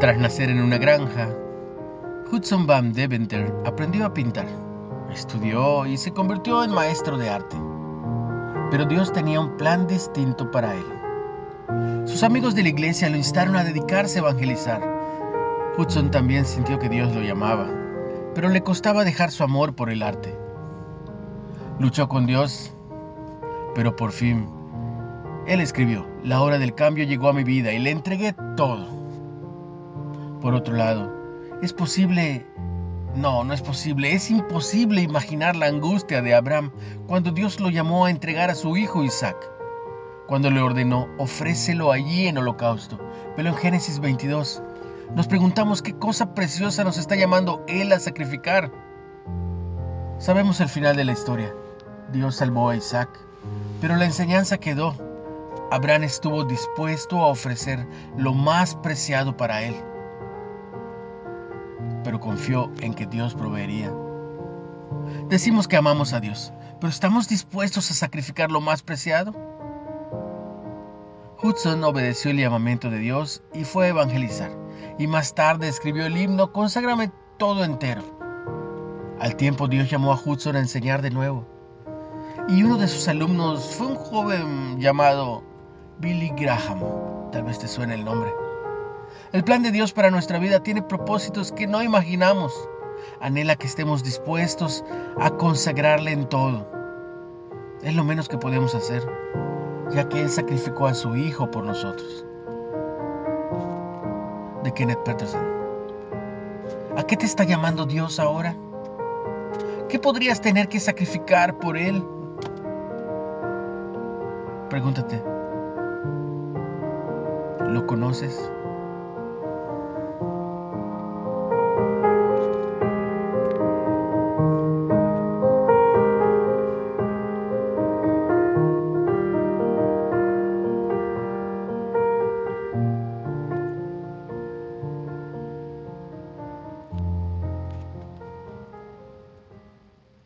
Tras nacer en una granja, Hudson Van Deventer aprendió a pintar, estudió y se convirtió en maestro de arte. Pero Dios tenía un plan distinto para él. Sus amigos de la iglesia lo instaron a dedicarse a evangelizar. Hudson también sintió que Dios lo llamaba, pero le costaba dejar su amor por el arte. Luchó con Dios, pero por fin, él escribió, la hora del cambio llegó a mi vida y le entregué todo. Por otro lado, es posible, no, no es posible, es imposible imaginar la angustia de Abraham cuando Dios lo llamó a entregar a su hijo Isaac cuando le ordenó, ofrécelo allí en holocausto. Pero en Génesis 22 nos preguntamos qué cosa preciosa nos está llamando Él a sacrificar. Sabemos el final de la historia. Dios salvó a Isaac, pero la enseñanza quedó. Abraham estuvo dispuesto a ofrecer lo más preciado para él, pero confió en que Dios proveería. Decimos que amamos a Dios, pero ¿estamos dispuestos a sacrificar lo más preciado? Hudson obedeció el llamamiento de Dios y fue a evangelizar, y más tarde escribió el himno Conságrame todo entero. Al tiempo Dios llamó a Hudson a enseñar de nuevo, y uno de sus alumnos fue un joven llamado Billy Graham, tal vez te suene el nombre. El plan de Dios para nuestra vida tiene propósitos que no imaginamos. Anhela que estemos dispuestos a consagrarle en todo. Es lo menos que podemos hacer ya que Él sacrificó a su Hijo por nosotros. De Kenneth Peterson. ¿A qué te está llamando Dios ahora? ¿Qué podrías tener que sacrificar por Él? Pregúntate, ¿lo conoces?